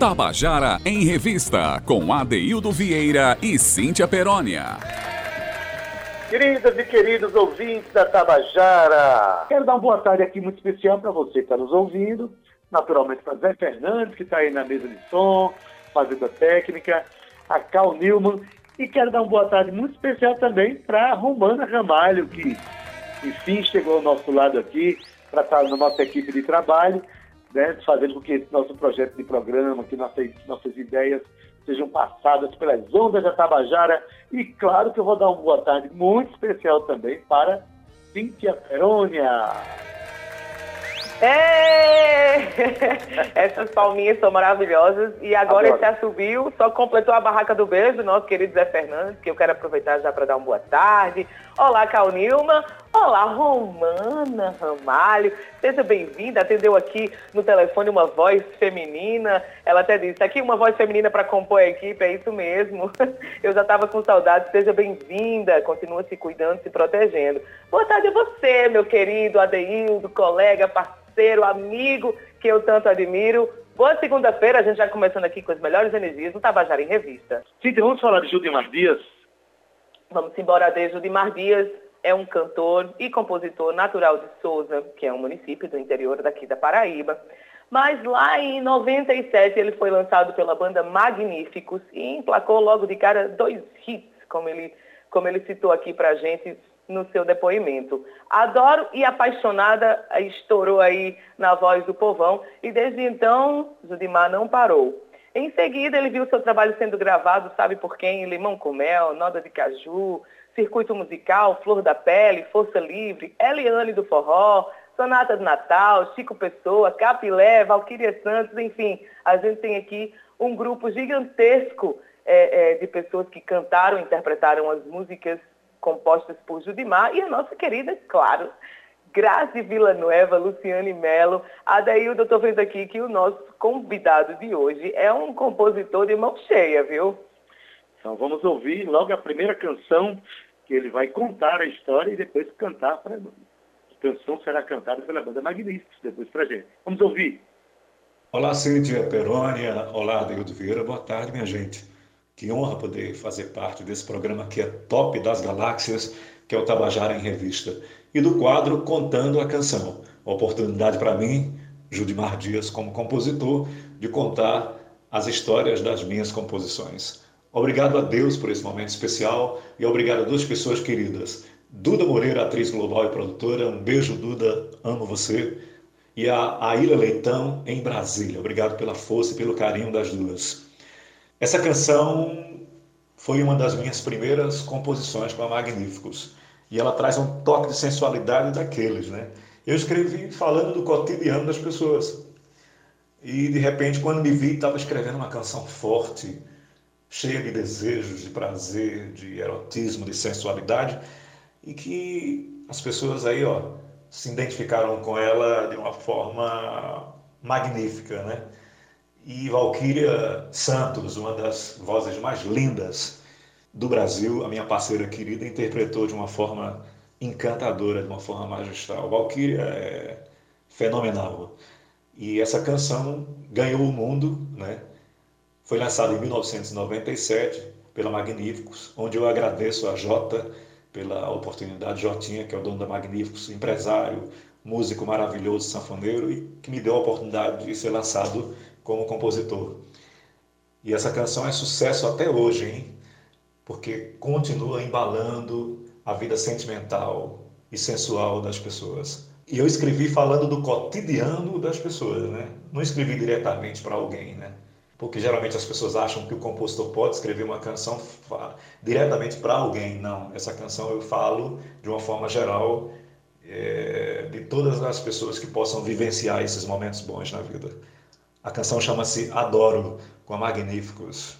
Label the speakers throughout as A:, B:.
A: Tabajara em Revista, com Adeildo Vieira e Cíntia Perónia.
B: Queridas e queridos ouvintes da Tabajara, quero dar uma boa tarde aqui muito especial para você que está nos ouvindo, naturalmente para Zé Fernandes, que está aí na mesa de som, fazendo a técnica, a Cal Newman, e quero dar uma boa tarde muito especial também para a Romana Ramalho, que enfim chegou ao nosso lado aqui para estar na nossa equipe de trabalho né, fazendo com que esse nosso projeto de programa, que nossas, nossas ideias sejam passadas pelas ondas da Tabajara. E claro que eu vou dar uma boa tarde muito especial também para Cíntia Perônia.
C: É! Essas palminhas são maravilhosas. E agora Adoro. esse assobio só completou a barraca do beijo, nosso querido Zé Fernandes, que eu quero aproveitar já para dar uma boa tarde. Olá, Cal Nilma. Olá, Romana Ramalho. Seja bem-vinda. Atendeu aqui no telefone uma voz feminina. Ela até disse, aqui uma voz feminina para compor a equipe, é isso mesmo. Eu já estava com saudade. Seja bem-vinda. Continua se cuidando, se protegendo. Boa tarde a você, meu querido Adeildo, colega, parceiro, amigo, que eu tanto admiro. Boa segunda-feira, a gente já começando aqui com as melhores energias do Tabajara em Revista.
B: Sim, vamos falar de Judimar Dias,
C: Vamos embora desde Dimar Dias, é um cantor e compositor natural de Souza, que é um município do interior daqui da Paraíba. Mas lá em 97 ele foi lançado pela banda Magníficos e emplacou logo de cara dois hits, como ele, como ele citou aqui pra gente no seu depoimento. Adoro e apaixonada estourou aí na voz do povão e desde então Judimar não parou. Em seguida, ele viu seu trabalho sendo gravado, sabe por quem? Limão com Mel, Noda de Caju, Circuito Musical, Flor da Pele, Força Livre, Eliane do Forró, Sonata de Natal, Chico Pessoa, Capilé, Valquíria Santos, enfim, a gente tem aqui um grupo gigantesco é, é, de pessoas que cantaram, interpretaram as músicas compostas por Judimar e a nossa querida, claro, Grazi Villanueva, Luciane Mello. Adaildo, eu estou vendo aqui que o nosso convidado de hoje é um compositor de mão cheia, viu?
B: Então vamos ouvir logo a primeira canção, que ele vai contar a história e depois cantar para a canção será cantada pela banda Magníficos, depois para gente. Vamos ouvir.
D: Olá, Cíntia Perônia. Olá, Adeildo Vieira. Boa tarde, minha gente. Que honra poder fazer parte desse programa que é top das galáxias, que é o Tabajara em Revista e do quadro Contando a Canção. Oportunidade para mim, Judimar Dias, como compositor, de contar as histórias das minhas composições. Obrigado a Deus por esse momento especial e obrigado a duas pessoas queridas. Duda Moreira, atriz global e produtora, um beijo, Duda, amo você. E a Aila Leitão, em Brasília. Obrigado pela força e pelo carinho das duas. Essa canção foi uma das minhas primeiras composições para Magníficos e ela traz um toque de sensualidade daqueles, né? Eu escrevi falando do cotidiano das pessoas. E de repente, quando me vi, estava escrevendo uma canção forte, cheia de desejos, de prazer, de erotismo, de sensualidade, e que as pessoas aí, ó, se identificaram com ela de uma forma magnífica, né? E Valquíria Santos, uma das vozes mais lindas do Brasil, a minha parceira querida, interpretou de uma forma encantadora, de uma forma magistral. Valkyria é fenomenal. E essa canção ganhou o mundo, né? Foi lançada em 1997 pela Magníficos, onde eu agradeço a Jota pela oportunidade, Jotinha, que é o dono da Magníficos, empresário, músico maravilhoso, sanfoneiro, e que me deu a oportunidade de ser lançado como compositor. E essa canção é sucesso até hoje, hein? porque continua embalando a vida sentimental e sensual das pessoas. E eu escrevi falando do cotidiano das pessoas, né? Não escrevi diretamente para alguém, né? Porque geralmente as pessoas acham que o compositor pode escrever uma canção diretamente para alguém. Não, essa canção eu falo de uma forma geral é, de todas as pessoas que possam vivenciar esses momentos bons na vida. A canção chama-se Adoro, com a Magníficos.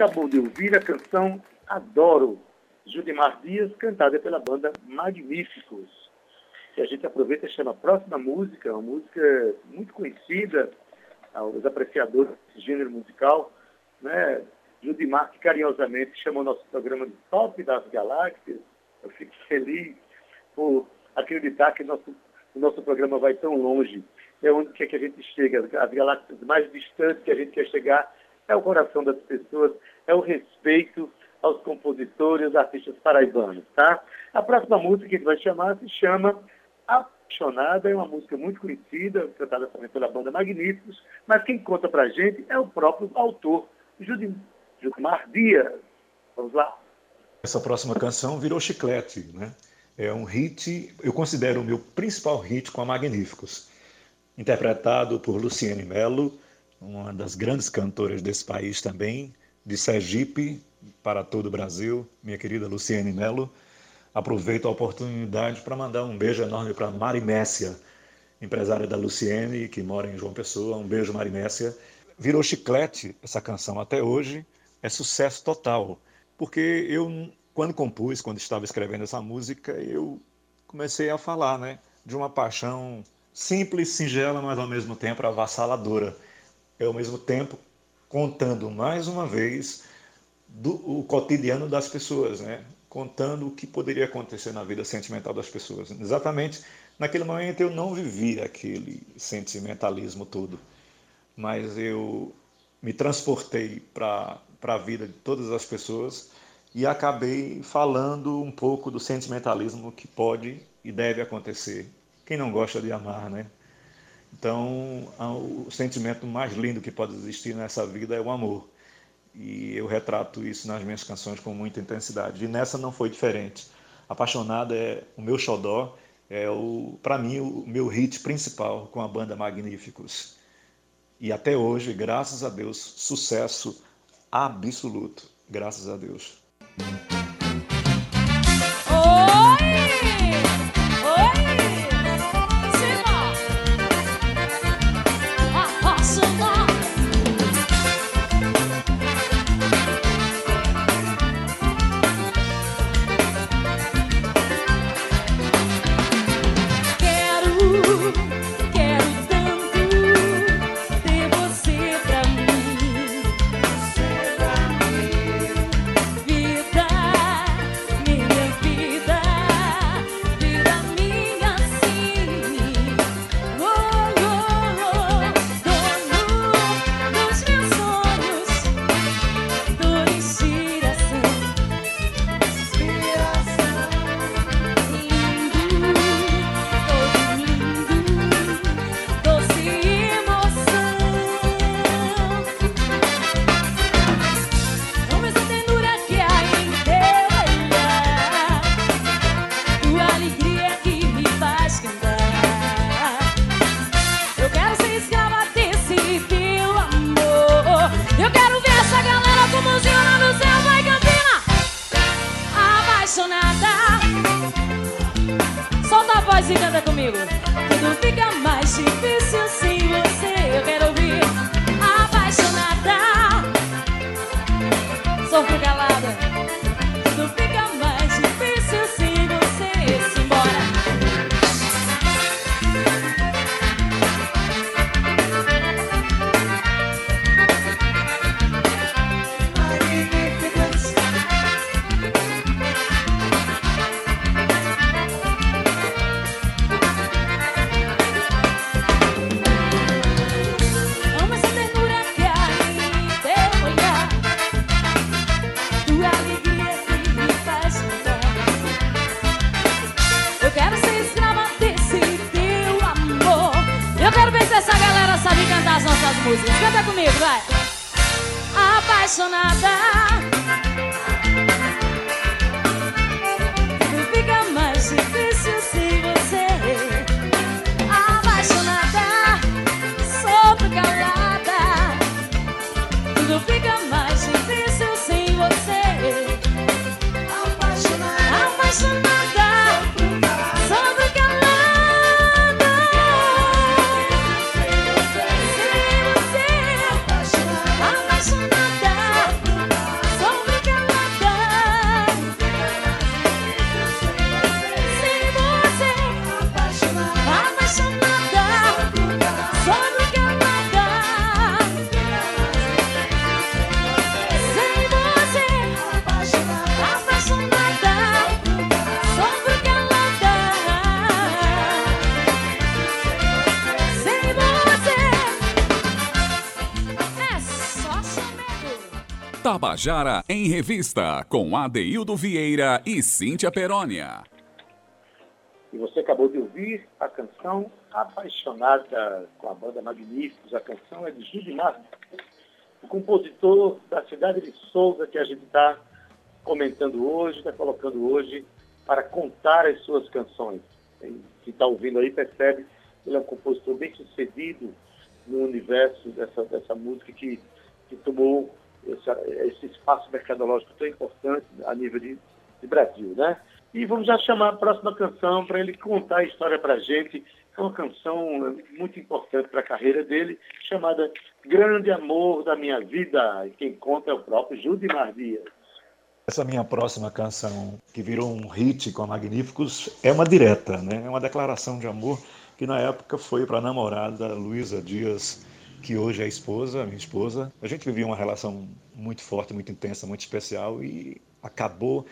B: Acabou de ouvir a canção Adoro, Judimar Dias, cantada pela banda Magníficos. E a gente aproveita e chama a próxima música, uma música muito conhecida aos apreciadores desse gênero musical, né? Judimar, que carinhosamente chamou nosso programa de Top das Galáxias. Eu fico feliz por acreditar que nosso, o nosso programa vai tão longe. É onde que, é que a gente chega, as galáxias mais distantes que a gente quer chegar é o coração das pessoas, é o respeito aos compositores, aos artistas paraibanos, tá? A próxima música que a gente vai chamar se chama Apaixonada, é uma música muito conhecida, cantada também pela banda Magníficos, mas quem conta pra gente é o próprio autor, Judimar Dias. Vamos lá.
D: Essa próxima canção virou chiclete, né? É um hit, eu considero o meu principal hit com a Magníficos, interpretado por Luciene Mello, uma das grandes cantoras desse país também, de Sergipe para todo o Brasil, minha querida Luciene Mello. Aproveito a oportunidade para mandar um beijo enorme para Mari Messia, empresária da Luciene, que mora em João Pessoa. Um beijo, Mari Messia. Virou chiclete essa canção até hoje, é sucesso total. Porque eu, quando compus, quando estava escrevendo essa música, eu comecei a falar né, de uma paixão simples, singela, mas ao mesmo tempo avassaladora e ao mesmo tempo contando mais uma vez do, o cotidiano das pessoas, né? contando o que poderia acontecer na vida sentimental das pessoas. Exatamente naquele momento eu não vivi aquele sentimentalismo todo, mas eu me transportei para a vida de todas as pessoas e acabei falando um pouco do sentimentalismo que pode e deve acontecer. Quem não gosta de amar, né?
E: Então, o sentimento mais lindo que pode existir nessa vida é o amor. E eu retrato isso nas minhas canções com muita intensidade. E nessa não foi diferente. Apaixonada é o meu xodó, é o para mim o meu hit principal com a banda Magníficos. E até hoje, graças a Deus, sucesso absoluto. Graças a Deus.
A: Tabajara em Revista, com Adeildo Vieira e Cíntia Perónia.
B: E você acabou de ouvir a canção Apaixonada com a banda Magníficos. A canção é de Judimar, o compositor da cidade de Souza que a gente está comentando hoje, está colocando hoje para contar as suas canções. Quem está ouvindo aí percebe ele é um compositor bem sucedido no universo dessa, dessa música que, que tomou esse espaço mercadológico tão importante a nível de, de Brasil, né? E vamos já chamar a próxima canção para ele contar a história para a gente. É uma canção muito importante para a carreira dele, chamada Grande Amor da Minha Vida. E quem conta é o próprio Judimar Dias.
E: Essa minha próxima canção, que virou um hit com a Magníficos, é uma direta, né? É uma declaração de amor que na época foi para a namorada Luísa Dias que hoje é esposa, minha esposa. A gente vivia uma relação muito forte, muito intensa, muito especial e acabou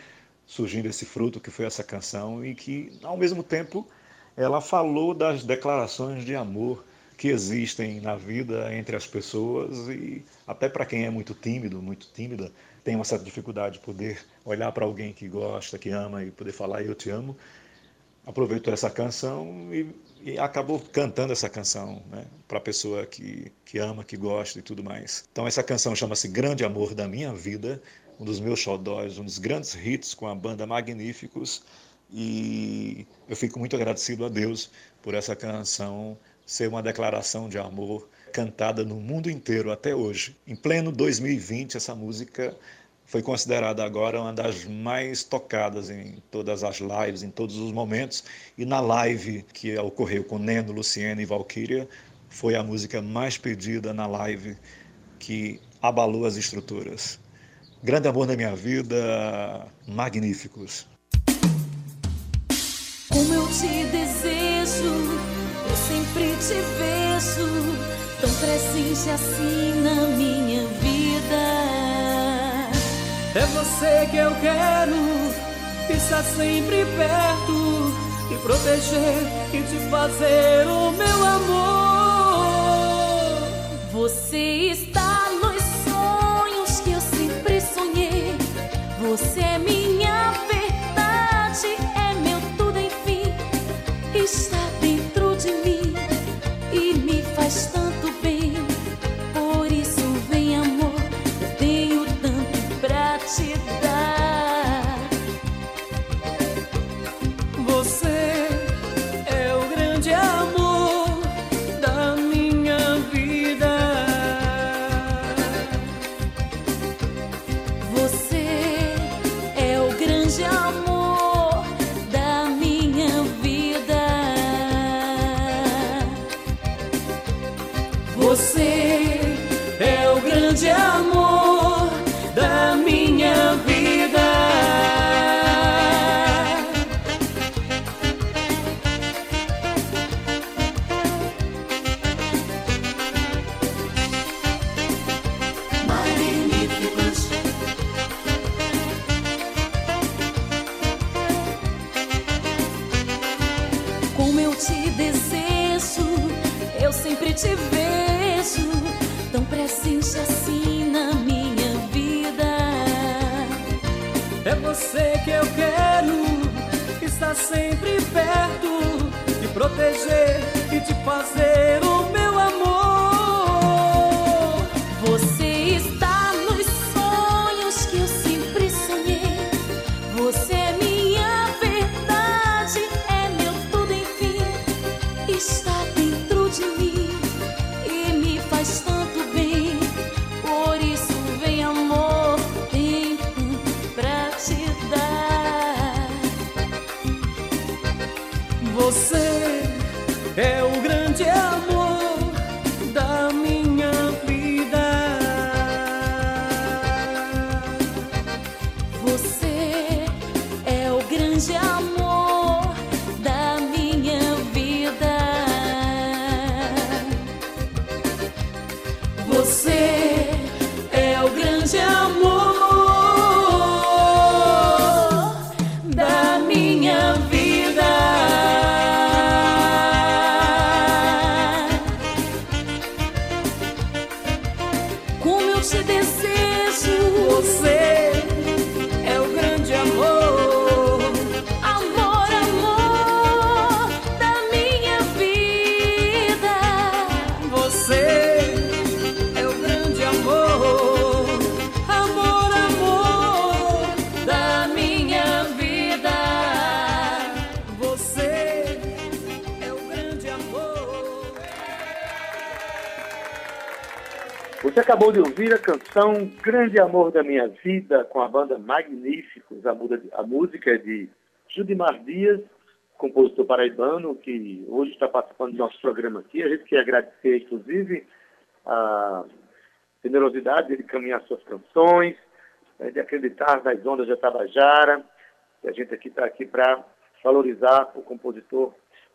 E: surgindo esse fruto que foi essa canção e que, ao mesmo tempo, ela falou das declarações de amor que existem na vida entre as pessoas e até para quem é muito tímido, muito tímida, tem uma certa dificuldade de poder olhar para alguém que gosta, que ama e poder falar eu te amo. Aproveitou essa canção e
D: e acabou cantando essa canção né, para a pessoa que, que ama, que gosta e tudo mais. Então essa canção chama-se Grande Amor da Minha Vida, um dos meus xodóis, um dos grandes hits com a banda Magníficos, e eu fico muito agradecido a Deus por essa canção ser uma declaração de amor cantada no mundo inteiro até hoje. Em pleno 2020, essa música foi considerada agora uma das mais tocadas em todas as lives, em todos os momentos. E na live que ocorreu com Neno, Luciene e Valkyria, foi a música mais pedida na live que abalou as estruturas. Grande amor na minha vida, magníficos.
E: Como eu te desejo, eu sempre te vejo, tão presente assim na minha
F: você que eu quero, estar sempre perto, e proteger e te fazer o meu amor.
E: Você está nos sonhos que eu sempre sonhei. Você
F: proteger
B: ouvir a canção Grande Amor da Minha Vida com a banda Magníficos. A, a música é de Judimar Dias, compositor paraibano, que hoje está participando do nosso programa aqui. A gente quer agradecer, inclusive, a generosidade de caminhar suas canções, né, de acreditar nas ondas de Tabajara. E a gente aqui está aqui para valorizar o compositor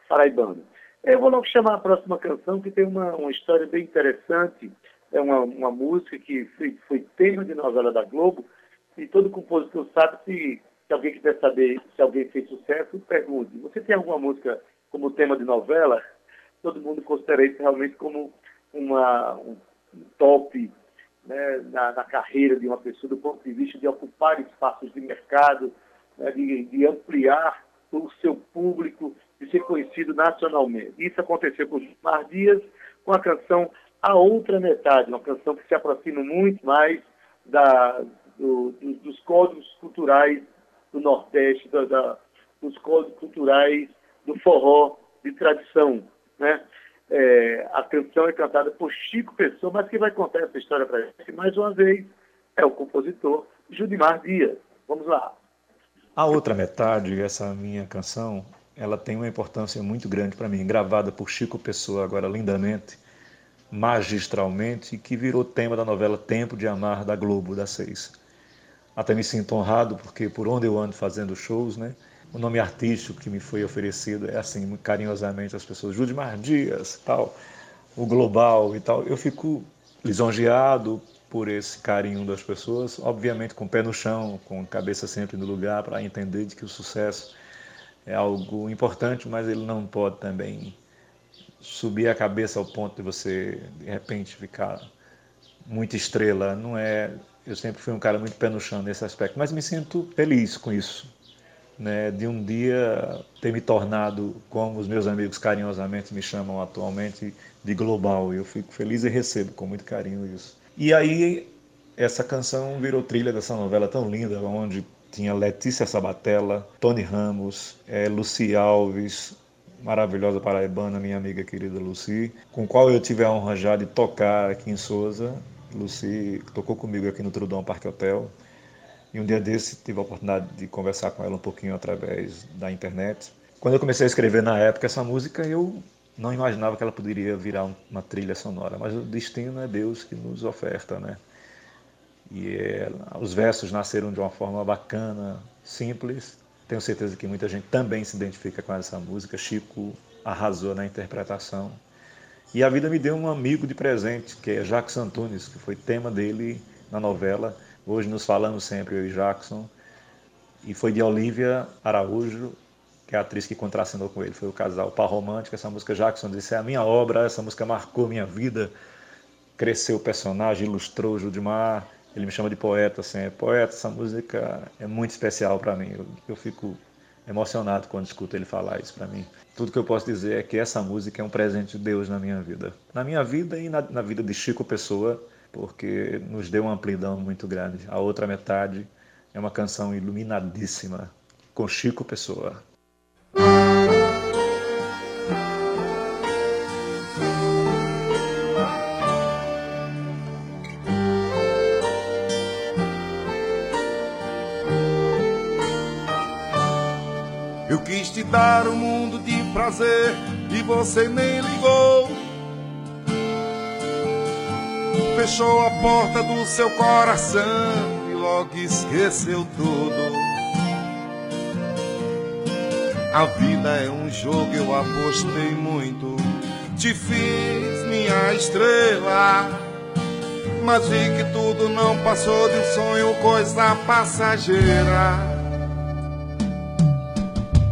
B: paraibano. Eu vou logo chamar a próxima canção, que tem uma, uma história bem interessante é uma, uma música que foi, foi tema de novela da Globo e todo compositor sabe se, se alguém quiser saber se alguém fez sucesso, pergunte. Você tem alguma música como tema de novela? Todo mundo considera isso realmente como uma, um top né, na, na, carreira de uma pessoa do ponto de vista de ocupar espaços de mercado, né, de, de ampliar o seu público, de ser conhecido nacionalmente. Isso aconteceu com o Mar Dias, com a canção A Outra Metade, uma canção que se aproxima muito mais da, do, do, dos códigos culturais do Nordeste, da, da, dos códigos culturais do forró de tradição. Né? É, a canção é cantada por Chico Pessoa, mas quem vai contar essa história para gente, mais uma vez, é o compositor Judimar Dias. Vamos lá.
D: A outra metade, essa minha canção, ela tem uma importância muito grande para mim, gravada por Chico Pessoa agora lindamente, magistralmente, que virou tema da novela Tempo de Amar da Globo, da Seis. Até me sinto honrado porque por onde eu ando fazendo shows, né? O nome artístico que me foi oferecido é assim, carinhosamente as pessoas, Judimar Dias, tal, o global e tal. Eu fico lisonjeado por esse carinho das pessoas, obviamente com o pé no chão, com a cabeça sempre no lugar para entender de que o sucesso é algo importante, mas ele não pode também subir a cabeça ao ponto de você de repente ficar muito estrela. Não é. Eu sempre fui um cara muito pé no chão nesse aspecto, mas me sinto feliz com isso, né? De um dia ter me tornado como os meus amigos carinhosamente me chamam atualmente de global. Eu fico feliz e recebo com muito carinho isso. E aí essa canção virou trilha dessa novela tão linda, onde tinha Letícia Sabatella, Tony Ramos, é, Luci Alves, maravilhosa paraibana, minha amiga querida Luci, com qual eu tive a honra já de tocar aqui em Souza. Luci tocou comigo aqui no Trudão Parque Hotel. E um dia desse tive a oportunidade de conversar com ela um pouquinho através da internet. Quando eu comecei a escrever na época essa música, eu não imaginava que ela poderia virar uma trilha sonora, mas o destino é Deus que nos oferta, né? E é, os versos nasceram de uma forma bacana, simples. Tenho certeza que muita gente também se identifica com essa música. Chico arrasou na interpretação. E a vida me deu um amigo de presente, que é Jackson Antunes, que foi tema dele na novela. Hoje nos falamos sempre, eu e Jackson. E foi de Olivia Araújo, que é a atriz que contracenou com ele. Foi o casal Par Romântico. Essa música, Jackson disse, é a minha obra, essa música marcou minha vida. Cresceu o personagem, ilustrou o Judimar ele me chama de poeta, assim, é poeta, essa música é muito especial para mim. Eu, eu fico emocionado quando escuto ele falar isso para mim. Tudo que eu posso dizer é que essa música é um presente de Deus na minha vida. Na minha vida e na, na vida de Chico Pessoa, porque nos deu uma amplidão muito grande. A outra metade é uma canção iluminadíssima com Chico Pessoa.
G: Dar um mundo de prazer e você nem ligou. Fechou a porta do seu coração e logo esqueceu tudo. A vida é um jogo, eu apostei muito. Te fiz minha estrela. Mas vi que tudo não passou de um sonho, coisa passageira.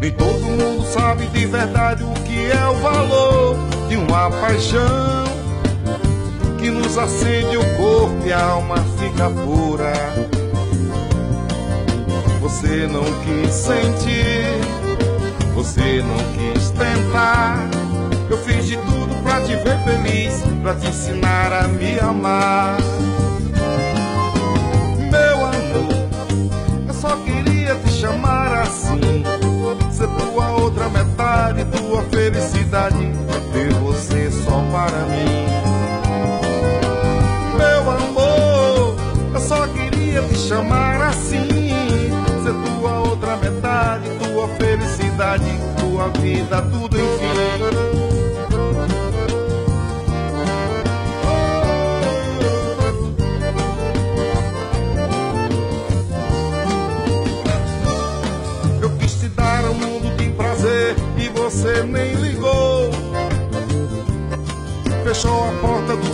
G: Nem todo mundo sabe de verdade o que é o valor de uma paixão que nos acende o corpo e a alma fica pura. Você não quis sentir, você não quis tentar. Eu fiz de tudo pra te ver feliz, pra te ensinar a me amar. Meu amor, eu só queria te chamar assim felicidade, ter você só para mim. Meu amor, eu só queria te chamar assim, ser tua outra metade, tua felicidade, tua vida, tudo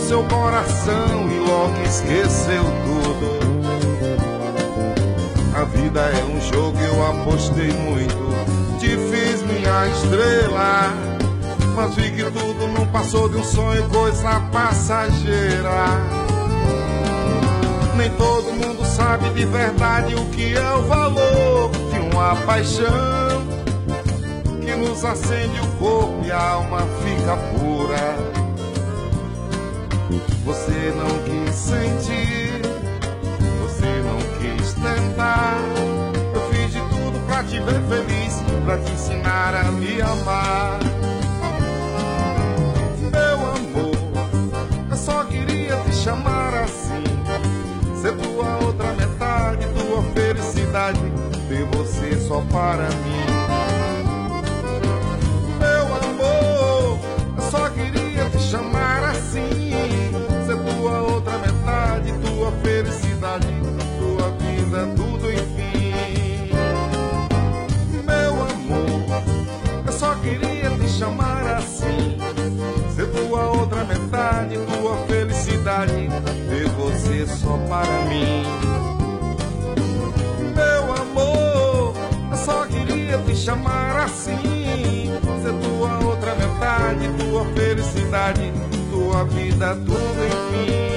G: seu coração e logo esqueceu tudo. A vida é um jogo, eu apostei muito. Te fiz minha estrela. Mas vi que tudo não passou de um sonho, coisa passageira. Nem todo mundo sabe de verdade o que é o valor de uma paixão nos acende o corpo e a alma fica pura. Você não quis sentir, você não quis tentar. Eu fiz de tudo pra te ver feliz, pra te ensinar a me amar. Meu amor, eu só queria te chamar assim. Ser tua outra metade, tua felicidade, ter você só para mim. Chamar assim. Ser tua outra metade, tua felicidade, tua vida, tudo enfim.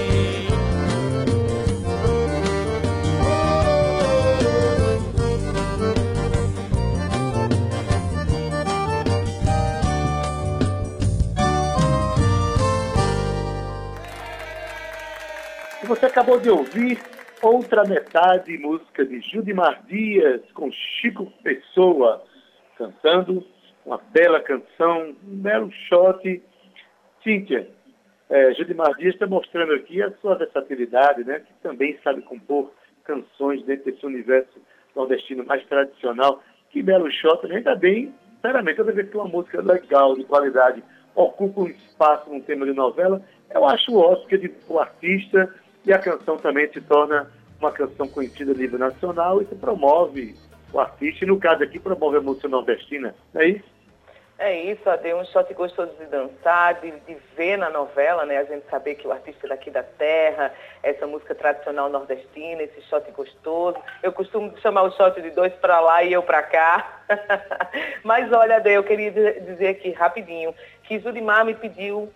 G: Você
B: acabou de ouvir Outra Metade, música de Judimar Dias, com Chico Pessoa, cantando uma bela canção, um belo shot. Cíntia, é, Judimar Dias está mostrando aqui a sua versatilidade, né? que também sabe compor canções dentro desse universo nordestino mais tradicional. Que belo shot, ainda bem, sinceramente, toda vez que uma música legal, de qualidade, ocupa um espaço num tema de novela, eu acho ótimo que o artista e a canção também se torna uma canção conhecida a nível nacional e se promove o artista, e no caso aqui promove a música nordestina, não é isso?
C: É isso, Ade, um shot gostoso de dançar, de, de, ver na novela, né? A gente saber que o artista é daqui da terra, essa música tradicional nordestina, esse shot gostoso. Eu costumo chamar o shot de dois para lá e eu para cá. Mas olha, Ade, eu queria dizer aqui rapidinho que Judimar me pediu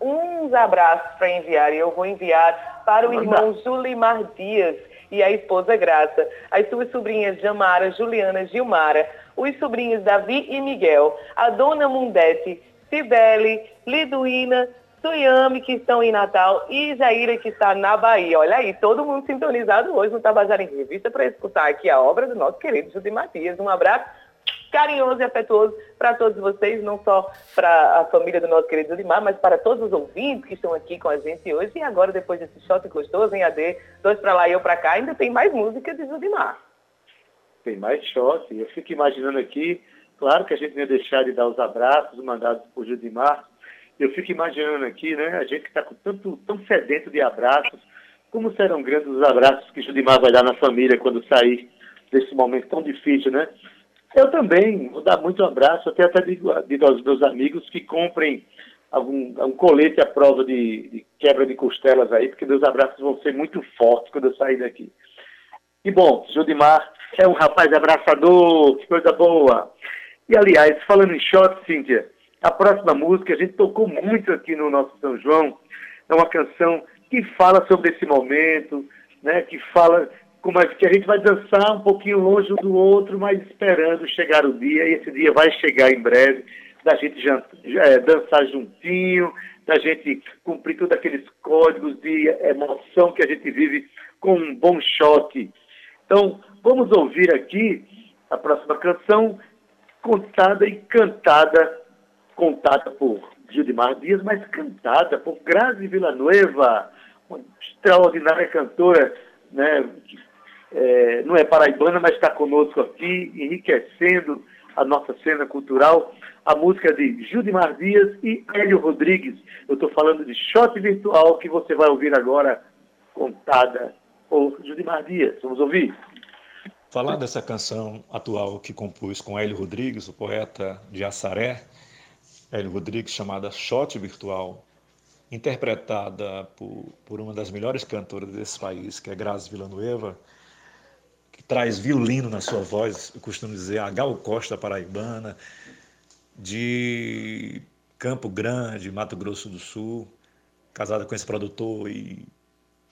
C: uns abraços para enviar e eu vou enviar para o irmão Julimar Dias e a esposa Graça, as suas sobrinhas Jamara, Juliana, Gilmara, os sobrinhos Davi e Miguel, a dona Mundete, Cibele, Liduína, Suyame, que estão em Natal, e Jaira, que está na Bahia. Olha aí, todo mundo sintonizado hoje no Tabajara em Revista para escutar aqui a obra do nosso querido Judimar Dias. Um abraço carinhoso e afetuoso para todos vocês, não só para a família do nosso querido Limar, mas para todos os ouvintes que estão aqui com a gente hoje. E agora, depois desse shot gostoso em AD, dois para lá e eu para cá, ainda tem mais música de Judimar.
B: Tem mais shot. Eu fico imaginando aqui, claro que a gente não ia deixar de dar os abraços mandados por Judimar. Eu fico imaginando aqui, né, a gente que está tanto tão sedento de abraços, como serão grandes os abraços que Judimar vai dar na família quando sair desse momento tão difícil, né? Eu também vou dar muito abraço, até até digo, digo aos meus amigos que comprem algum, um colete à prova de, de, quebra de costelas aí, porque meus abraços vão ser muito fortes quando eu sair daqui. E bom, Judimar é um rapaz abraçador, que coisa boa. E aliás, falando em shot, Cíntia, a próxima música a gente tocou muito aqui no nosso São João, é uma canção que fala sobre esse momento, né, que fala como é que a gente vai dançar um pouquinho longe um do outro, mas esperando chegar o dia, e esse dia vai chegar em breve, da gente é, dançar juntinho, da gente cumprir todos aqueles códigos de emoção que a gente vive com um bom shot. Então, vamos ouvir aqui a próxima canção, contada e cantada, contada por Gildemar Dias, mas cantada por Grazi Villanueva, uma extraordinária cantora, né, é, não é paraibana, mas está conosco aqui, enriquecendo a nossa cena cultural, a música de Judimar Dias e Hélio Rodrigues. Eu estou falando de Shot Virtual, que você vai ouvir agora, contada por Judimar Dias. Vamos ouvir?
D: Falar dessa canção atual que compus com Hélio Rodrigues, o poeta de Assaré, Hélio Rodrigues, chamada Shot Virtual, interpretada por, por uma das melhores cantoras desse país, que é Grazi Villanueva, que traz violino na sua voz, eu costumo dizer, a Gal Costa paraibana, de Campo Grande, Mato Grosso do Sul, casada com esse produtor e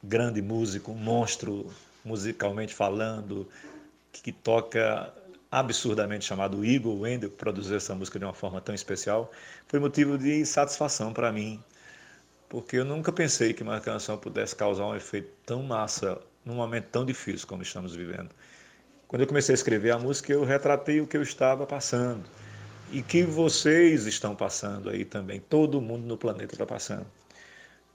D: grande músico, um monstro musicalmente falando, que toca absurdamente chamado Igor Wendel, que produziu essa música de uma forma tão especial, foi motivo de satisfação para mim, porque eu nunca pensei que uma canção pudesse causar um efeito tão massa num momento tão difícil como estamos vivendo. Quando eu comecei a escrever a música, eu retratei o que eu estava passando e que vocês estão passando aí também, todo mundo no planeta está passando.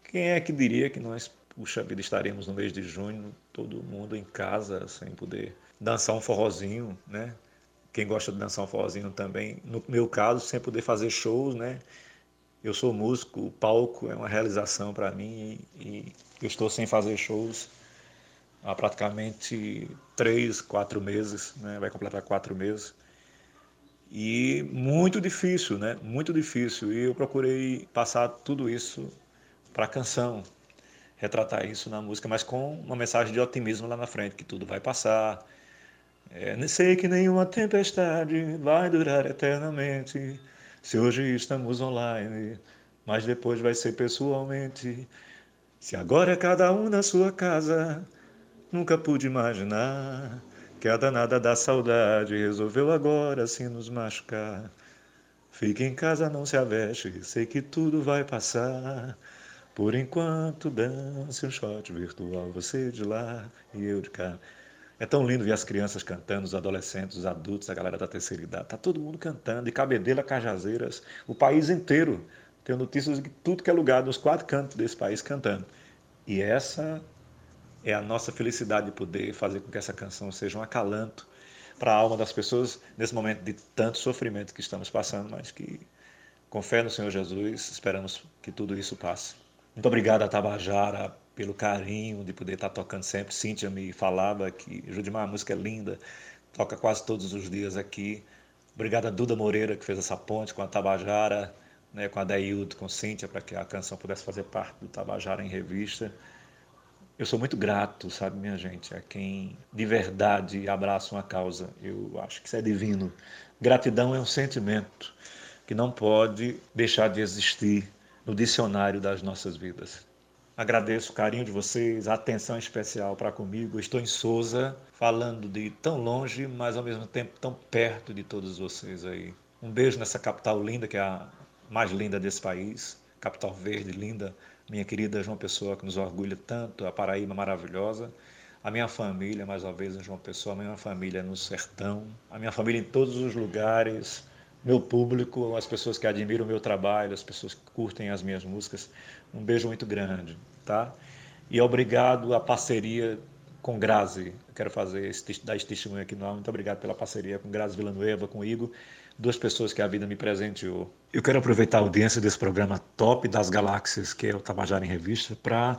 D: Quem é que diria que nós, puxa vida, estaremos no mês de junho, todo mundo em casa, sem poder dançar um forrozinho, né? Quem gosta de dançar um forrozinho também, no meu caso, sem poder fazer shows, né? Eu sou músico, o palco é uma realização para mim e, e estou sem fazer shows há praticamente três, quatro meses, né? vai completar quatro meses. E muito difícil, né? Muito difícil. E eu procurei passar tudo isso para a canção, retratar isso na música, mas com uma mensagem de otimismo lá na frente, que tudo vai passar. É, sei que nenhuma tempestade vai durar eternamente. Se hoje estamos online, mas depois vai ser pessoalmente. Se agora é cada um na sua casa, nunca pude imaginar que a danada da saudade resolveu agora assim nos machucar. Fique em casa, não se aveste, sei que tudo vai passar. Por enquanto, dance um shot virtual, você de lá e eu de cá. É tão lindo ver as crianças cantando, os adolescentes, os adultos, a galera da terceira idade. Tá todo mundo cantando, e Cabedela, Cajazeiras, o país inteiro. Tenho notícias de tudo que é lugar, nos quatro cantos desse país cantando. E essa é a nossa felicidade de poder fazer com que essa canção seja um acalanto para a alma das pessoas nesse momento de tanto sofrimento que estamos passando, mas que, com fé no Senhor Jesus, esperamos que tudo isso passe. Muito obrigado a Tabajara pelo carinho de poder estar tocando sempre. Cíntia me falava que Judimar, a música é linda, toca quase todos os dias aqui. Obrigado a Duda Moreira, que fez essa ponte com a Tabajara, né, com a Daildo, com Cíntia, para que a canção pudesse fazer parte do Tabajara em revista. Eu sou muito grato, sabe, minha gente, a quem de verdade abraça uma causa. Eu acho que isso é divino. Gratidão é um sentimento que não pode deixar de existir no dicionário das nossas vidas. Agradeço o carinho de vocês, a atenção especial para comigo. Estou em Souza, falando de tão longe, mas ao mesmo tempo tão perto de todos vocês aí. Um beijo nessa capital linda, que é a mais linda desse país, capital verde, linda. Minha querida João Pessoa, que nos orgulha tanto, a Paraíba maravilhosa. A minha família, mais uma vez, João Pessoa, a minha família no sertão, a minha família em todos os lugares, meu público, as pessoas que admiram o meu trabalho, as pessoas que curtem as minhas músicas. Um beijo muito grande, tá? E obrigado à parceria com Grazi. quero fazer esse, dar esse testemunho aqui no Muito obrigado pela parceria com Grazi Villanueva, com Igor, duas pessoas que a vida me presenteou. Eu quero aproveitar a audiência desse programa Top das Galáxias, que é o Tabajara em Revista, para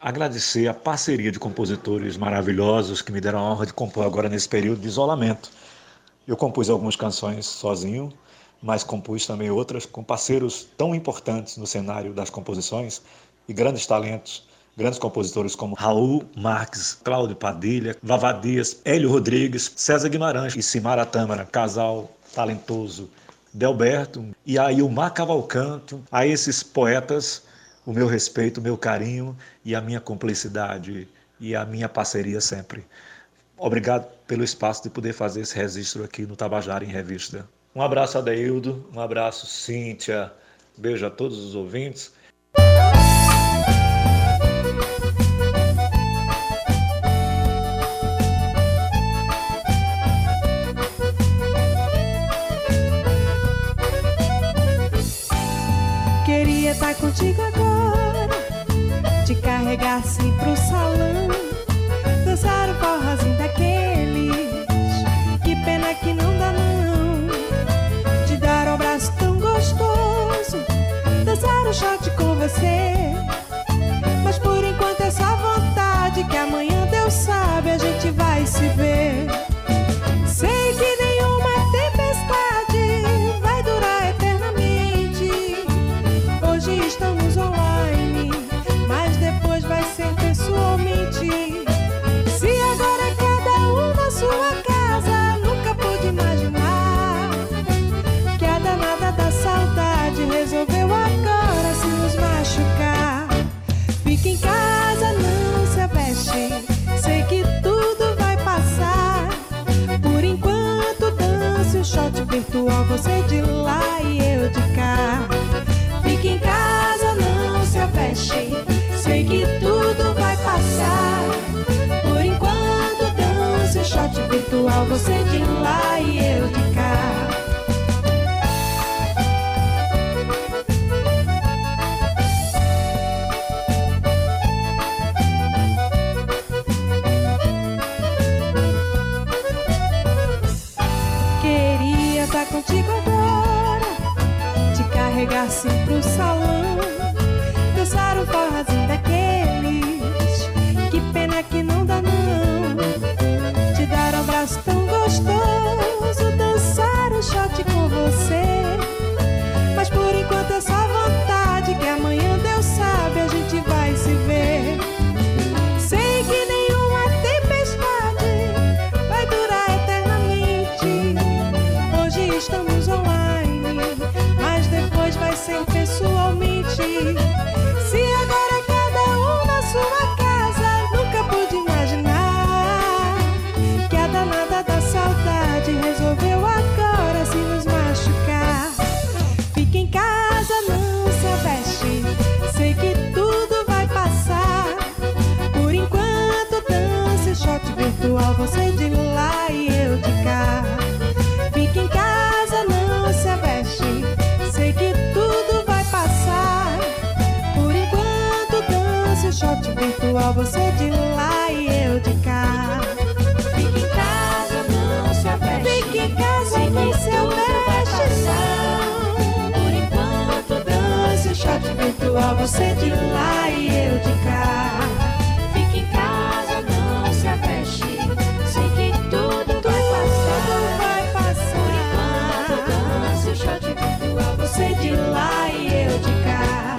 D: agradecer a parceria de compositores maravilhosos que me deram a honra de compor agora nesse período de isolamento. Eu compus algumas canções sozinho, mas compus também outras com parceiros tão importantes no cenário das composições e grandes talentos, grandes compositores como Raul Marques, Cláudio Padilha, Vavá Dias, Hélio Rodrigues, César Guimarães e Simara Tâmara, casal talentoso, Delberto e a Ilmar Cavalcanto, a esses poetas, o meu respeito, o meu carinho e a minha cumplicidade e a minha parceria sempre. Obrigado pelo espaço de poder fazer esse registro aqui no Tabajara em Revista. Um abraço, Adeildo. Um abraço, Cíntia. Beijo a todos os ouvintes.
H: Virtual, você de Você de lá e eu de cá. Fica em casa, não se aveste. Sei que tudo vai passar. vai passar. Por enquanto, dance shot virtual. Você de lá e eu de cá.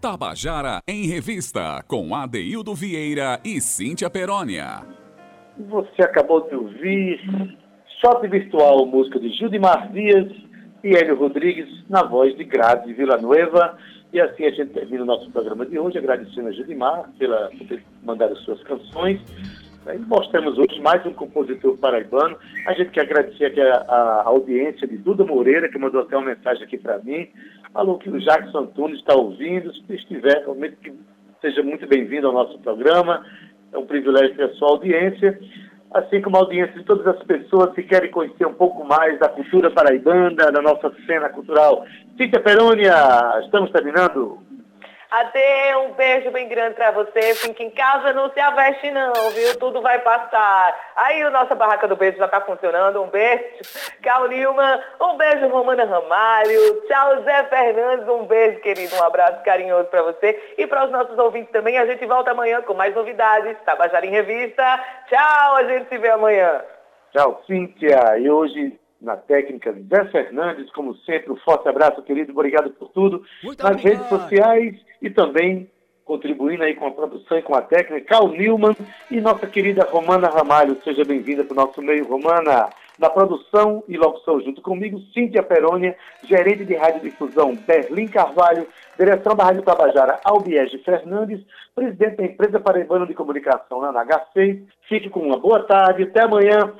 A: Tabajara em Revista, com Adeildo Vieira e Cíntia Perónia.
B: Você acabou de ouvir Shot Virtual, música de Gildimar Dias e Hélio Rodrigues, na voz de Grazi Villanueva. E assim a gente termina o nosso programa de hoje, agradecendo a Gildimar pela, por ter mandado as suas canções. E mostramos hoje mais um compositor paraibano. A gente quer agradecer aqui a, a audiência de Duda Moreira, que mandou até uma mensagem aqui para mim. Falou que o Jackson Antunes está ouvindo. Se estiver, realmente que seja muito bem-vindo ao nosso programa. É um privilégio ter a sua audiência, assim como a audiência de todas as pessoas que querem conhecer um pouco mais da cultura paraibana, da nossa cena cultural. Cíntia Perônia, estamos terminando.
C: Adê, um beijo bem grande pra você. Fique em casa, não se aveste não, viu? Tudo vai passar. Aí o nossa barraca do beijo já tá funcionando. Um beijo, Carl Nilman. Um beijo, Romana Ramalho. Tchau, Zé Fernandes. Um beijo, querido. Um abraço carinhoso pra você. E para os nossos ouvintes também, a gente volta amanhã com mais novidades. Tabajara em Revista. Tchau, a gente se vê amanhã.
B: Tchau, Cíntia. E hoje, na técnica, Zé Fernandes, como sempre, um forte abraço, querido. Obrigado por tudo.
F: Muito
B: Nas
F: obrigado.
B: redes sociais e também contribuindo aí com a produção e com a técnica, Carl Newman e nossa querida Romana Ramalho. Seja bem-vinda para o nosso meio, Romana. Na produção e locução junto comigo, Cíntia Perônia, gerente de radiodifusão Berlim Carvalho, direção da Rádio Tabajara Albiege Fernandes, presidente da empresa Paraibana de Comunicação na NHC. Fique com uma boa tarde, até amanhã